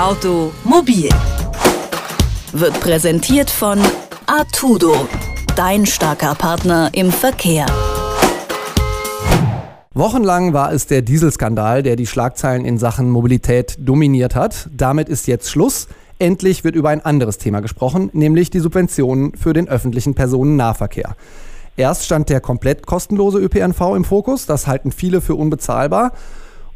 Automobil wird präsentiert von Artudo, dein starker Partner im Verkehr. Wochenlang war es der Dieselskandal, der die Schlagzeilen in Sachen Mobilität dominiert hat. Damit ist jetzt Schluss. Endlich wird über ein anderes Thema gesprochen, nämlich die Subventionen für den öffentlichen Personennahverkehr. Erst stand der komplett kostenlose ÖPNV im Fokus, das halten viele für unbezahlbar.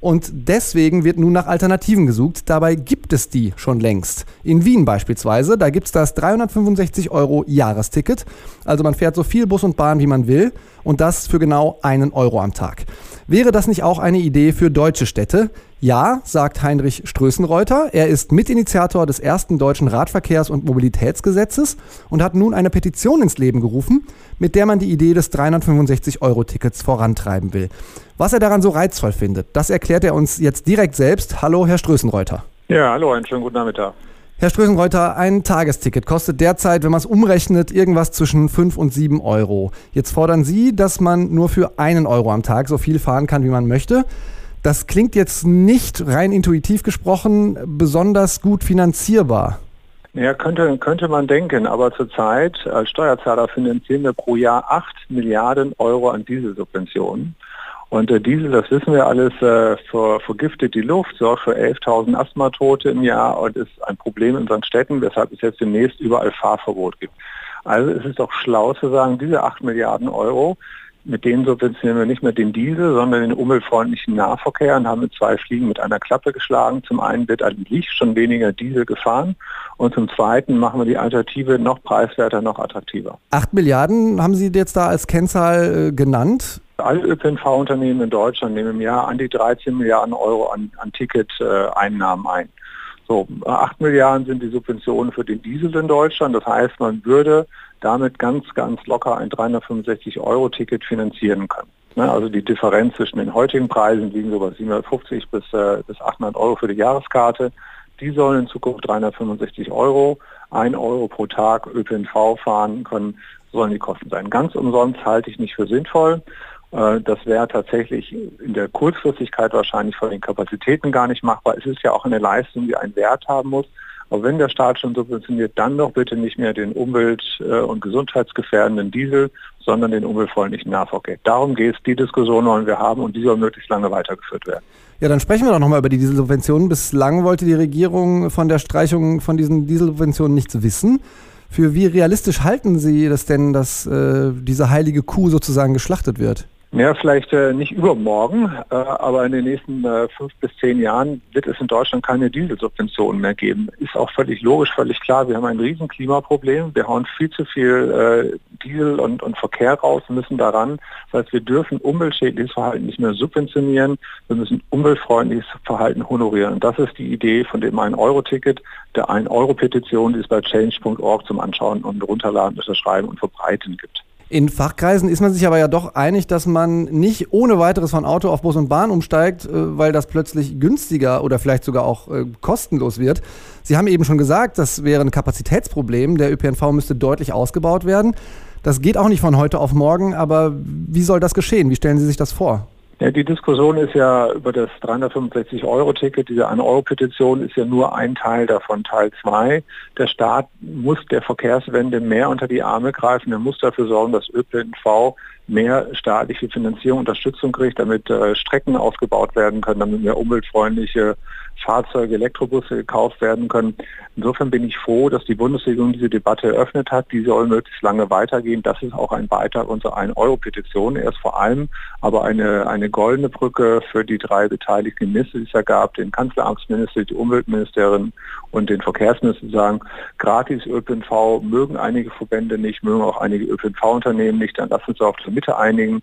Und deswegen wird nun nach Alternativen gesucht. Dabei gibt es die schon längst. In Wien beispielsweise, da gibt es das 365 Euro Jahresticket. Also man fährt so viel Bus und Bahn, wie man will. Und das für genau einen Euro am Tag. Wäre das nicht auch eine Idee für deutsche Städte? Ja, sagt Heinrich Strößenreuter. Er ist Mitinitiator des ersten deutschen Radverkehrs- und Mobilitätsgesetzes und hat nun eine Petition ins Leben gerufen, mit der man die Idee des 365-Euro-Tickets vorantreiben will. Was er daran so reizvoll findet, das erklärt er uns jetzt direkt selbst. Hallo, Herr Strößenreuter. Ja, hallo, einen schönen guten Nachmittag. Herr Strößenreuter, ein Tagesticket kostet derzeit, wenn man es umrechnet, irgendwas zwischen 5 und 7 Euro. Jetzt fordern Sie, dass man nur für einen Euro am Tag so viel fahren kann, wie man möchte. Das klingt jetzt nicht rein intuitiv gesprochen besonders gut finanzierbar. Ja, könnte, könnte man denken, aber zurzeit als Steuerzahler finanzieren wir pro Jahr 8 Milliarden Euro an Dieselsubventionen. Und der Diesel, das wissen wir alles, äh, ver, vergiftet die Luft, sorgt für 11.000 Asthmatote im Jahr und ist ein Problem in unseren Städten, weshalb es jetzt demnächst überall Fahrverbot gibt. Also es ist doch schlau zu sagen, diese 8 Milliarden Euro mit denen subventionieren wir nicht mehr den Diesel, sondern den umweltfreundlichen Nahverkehr und haben mit zwei Fliegen mit einer Klappe geschlagen. Zum einen wird eigentlich schon weniger Diesel gefahren und zum zweiten machen wir die Alternative noch preiswerter, noch attraktiver. Acht Milliarden haben Sie jetzt da als Kennzahl äh, genannt. Alle ÖPNV-Unternehmen in Deutschland nehmen im Jahr an die 13 Milliarden Euro an, an Ticketeinnahmen ein. So, 8 Milliarden sind die Subventionen für den Diesel in Deutschland. Das heißt, man würde damit ganz, ganz locker ein 365-Euro-Ticket finanzieren können. Ne, also die Differenz zwischen den heutigen Preisen liegen so bei 750 bis, äh, bis 800 Euro für die Jahreskarte. Die sollen in Zukunft 365 Euro, 1 Euro pro Tag ÖPNV fahren können, sollen die Kosten sein. Ganz umsonst halte ich nicht für sinnvoll. Äh, das wäre tatsächlich in der Kurzfristigkeit wahrscheinlich von den Kapazitäten gar nicht machbar. Es ist ja auch eine Leistung, die einen Wert haben muss. Aber wenn der Staat schon subventioniert, dann doch bitte nicht mehr den umwelt- äh, und gesundheitsgefährdenden Diesel, sondern den umweltfreundlichen Nahverkehr. Darum geht es. Die Diskussion wollen wir haben und die soll möglichst lange weitergeführt werden. Ja, dann sprechen wir doch nochmal über die Dieselsubventionen. Bislang wollte die Regierung von der Streichung von diesen Dieselsubventionen nichts wissen. Für wie realistisch halten Sie das denn, dass äh, diese heilige Kuh sozusagen geschlachtet wird? Ja, vielleicht äh, nicht übermorgen, äh, aber in den nächsten äh, fünf bis zehn Jahren wird es in Deutschland keine Dieselsubventionen mehr geben. Ist auch völlig logisch, völlig klar. Wir haben ein riesen Klimaproblem. Wir hauen viel zu viel äh, Diesel und, und Verkehr raus, müssen daran. Das heißt, wir dürfen umweltschädliches Verhalten nicht mehr subventionieren. Wir müssen umweltfreundliches Verhalten honorieren. Und das ist die Idee von dem 1-Euro-Ticket, der 1-Euro-Petition, die es bei change.org zum Anschauen und Runterladen, Unterschreiben und Verbreiten gibt. In Fachkreisen ist man sich aber ja doch einig, dass man nicht ohne weiteres von Auto auf Bus und Bahn umsteigt, äh, weil das plötzlich günstiger oder vielleicht sogar auch äh, kostenlos wird. Sie haben eben schon gesagt, das wäre ein Kapazitätsproblem. Der ÖPNV müsste deutlich ausgebaut werden. Das geht auch nicht von heute auf morgen, aber wie soll das geschehen? Wie stellen Sie sich das vor? Ja, die Diskussion ist ja über das 365-Euro-Ticket, diese 1-Euro-Petition ist ja nur ein Teil davon, Teil 2. Der Staat muss der Verkehrswende mehr unter die Arme greifen, er muss dafür sorgen, dass ÖPNV mehr staatliche Finanzierung, Unterstützung kriegt, damit äh, Strecken ausgebaut werden können, damit mehr umweltfreundliche Fahrzeuge, Elektrobusse gekauft werden können. Insofern bin ich froh, dass die Bundesregierung diese Debatte eröffnet hat. Die soll möglichst lange weitergehen. Das ist auch ein Beitrag unserer 1-Euro-Petition. Er ist vor allem aber eine, eine goldene Brücke für die drei beteiligten Minister, die es ja gab, den Kanzleramtsminister, die Umweltministerin und den Verkehrsminister, sagen, gratis ÖPNV mögen einige Verbände nicht, mögen auch einige ÖPNV-Unternehmen nicht. Dann lassen Sie auf der Mitte einigen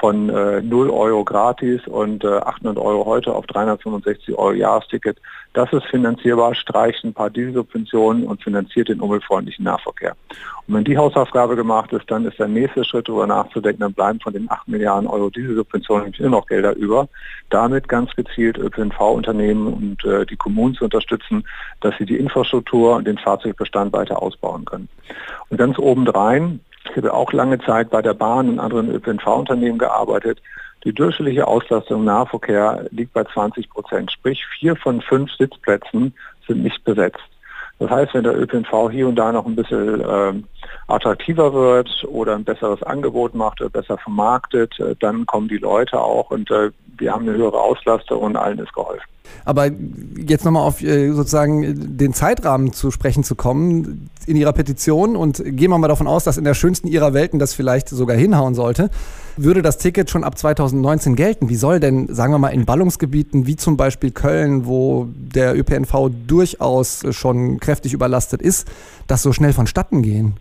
von äh, 0 Euro gratis und äh, 800 Euro heute auf 365 Euro Jahresticket. Das ist finanzierbar, streicht ein paar Dieselsubventionen und finanziert den umweltfreundlichen Nahverkehr. Und wenn die Hausaufgabe gemacht ist, dann ist der nächste Schritt, darüber nachzudenken, dann bleiben von den 8 Milliarden Euro Dieselsubventionen immer noch Gelder über. Damit ganz gezielt ÖPNV-Unternehmen und äh, die Kommunen zu unterstützen, dass sie die Infrastruktur und den Fahrzeugbestand weiter ausbauen können. Und ganz obendrein ich habe auch lange Zeit bei der Bahn und anderen ÖPNV-Unternehmen gearbeitet. Die durchschnittliche Auslastung im Nahverkehr liegt bei 20 Prozent, sprich vier von fünf Sitzplätzen sind nicht besetzt. Das heißt, wenn der ÖPNV hier und da noch ein bisschen äh, attraktiver wird oder ein besseres Angebot macht oder besser vermarktet, äh, dann kommen die Leute auch und äh, wir haben eine höhere Auslastung und allen ist geholfen. Aber jetzt nochmal auf äh, sozusagen den Zeitrahmen zu sprechen zu kommen in Ihrer Petition und gehen wir mal davon aus, dass in der schönsten Ihrer Welten das vielleicht sogar hinhauen sollte, würde das Ticket schon ab 2019 gelten. Wie soll denn, sagen wir mal, in Ballungsgebieten wie zum Beispiel Köln, wo der ÖPNV durchaus schon kräftig überlastet ist, das so schnell vonstatten gehen?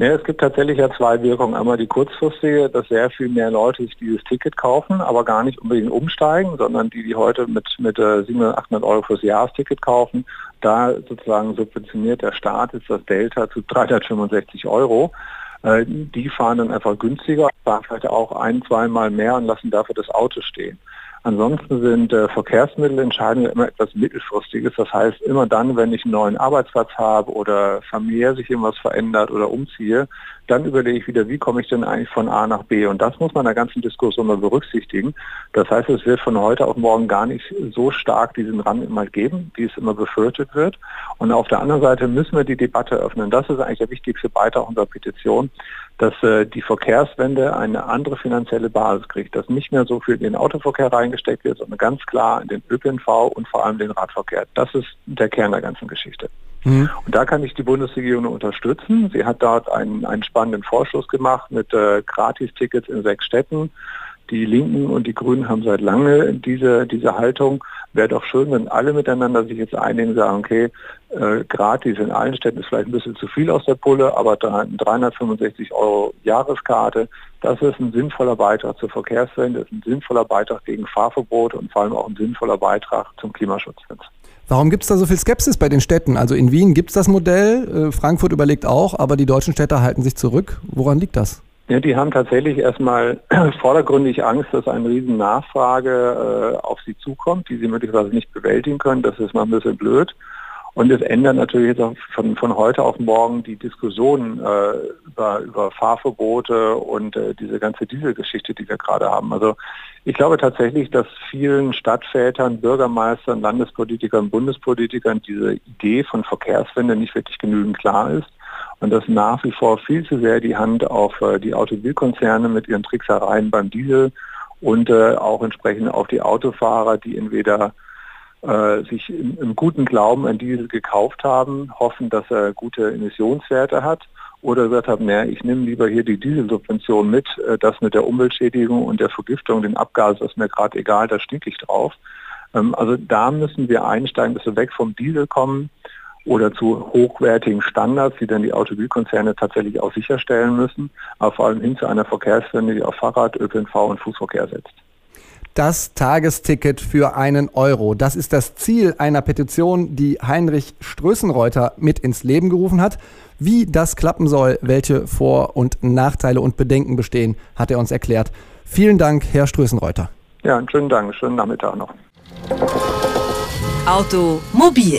Ja, es gibt tatsächlich ja zwei Wirkungen. Einmal die kurzfristige, dass sehr viel mehr Leute sich dieses Ticket kaufen, aber gar nicht unbedingt umsteigen, sondern die, die heute mit, mit 700, 800 Euro fürs Jahresticket kaufen, da sozusagen subventioniert der Staat ist das Delta zu 365 Euro. Äh, die fahren dann einfach günstiger, fahren vielleicht auch ein, zweimal mehr und lassen dafür das Auto stehen. Ansonsten sind äh, Verkehrsmittelentscheidungen immer etwas Mittelfristiges. Das heißt, immer dann, wenn ich einen neuen Arbeitsplatz habe oder familiär sich irgendwas verändert oder umziehe, dann überlege ich wieder, wie komme ich denn eigentlich von A nach B? Und das muss man in der ganzen Diskussion mal berücksichtigen. Das heißt, es wird von heute auf morgen gar nicht so stark diesen Rand immer geben, wie es immer befürchtet wird. Und auf der anderen Seite müssen wir die Debatte öffnen. Das ist eigentlich der wichtigste Beitrag unserer Petition, dass äh, die Verkehrswende eine andere finanzielle Basis kriegt, dass nicht mehr so viel in den Autoverkehr reingesteckt wird, sondern ganz klar in den ÖPNV und vor allem den Radverkehr. Das ist der Kern der ganzen Geschichte. Mhm. Und da kann ich die Bundesregierung unterstützen. Sie hat dort einen, einen spannenden Vorschuss gemacht mit äh, Gratistickets in sechs Städten. Die Linken und die Grünen haben seit lange diese, diese Haltung. Wäre doch schön, wenn alle miteinander sich jetzt einigen sagen, okay, äh, gratis in allen Städten ist vielleicht ein bisschen zu viel aus der Pulle, aber 365 Euro Jahreskarte, das ist ein sinnvoller Beitrag zur Verkehrswende, ist ein sinnvoller Beitrag gegen Fahrverbote und vor allem auch ein sinnvoller Beitrag zum Klimaschutz. Warum gibt es da so viel Skepsis bei den Städten? Also in Wien gibt es das Modell, äh, Frankfurt überlegt auch, aber die deutschen Städte halten sich zurück. Woran liegt das? Ja, die haben tatsächlich erstmal vordergründig Angst, dass eine riesen Nachfrage äh, auf sie zukommt, die sie möglicherweise nicht bewältigen können. Das ist mal ein bisschen blöd. Und es ändert natürlich jetzt auch von, von heute auf morgen die Diskussion äh, über, über Fahrverbote und äh, diese ganze Dieselgeschichte, die wir gerade haben. Also ich glaube tatsächlich, dass vielen Stadtvätern, Bürgermeistern, Landespolitikern, Bundespolitikern diese Idee von Verkehrswende nicht wirklich genügend klar ist und dass nach wie vor viel zu sehr die Hand auf äh, die Automobilkonzerne mit ihren Tricksereien beim Diesel und äh, auch entsprechend auf die Autofahrer, die entweder äh, sich im, guten Glauben ein Diesel gekauft haben, hoffen, dass er gute Emissionswerte hat oder gesagt haben, naja, ich nehme lieber hier die Dieselsubvention mit, das mit der Umweltschädigung und der Vergiftung, den Abgas ist mir gerade egal, da stinke ich drauf. Ähm, also da müssen wir einsteigen, dass wir weg vom Diesel kommen oder zu hochwertigen Standards, die dann die Automobilkonzerne tatsächlich auch sicherstellen müssen, aber vor allem hin zu einer Verkehrswende, die auf Fahrrad, ÖPNV und Fußverkehr setzt. Das Tagesticket für einen Euro. Das ist das Ziel einer Petition, die Heinrich Strößenreuter mit ins Leben gerufen hat. Wie das klappen soll, welche Vor- und Nachteile und Bedenken bestehen, hat er uns erklärt. Vielen Dank, Herr Strößenreuter. Ja, einen schönen Dank, schönen Nachmittag noch. Automobil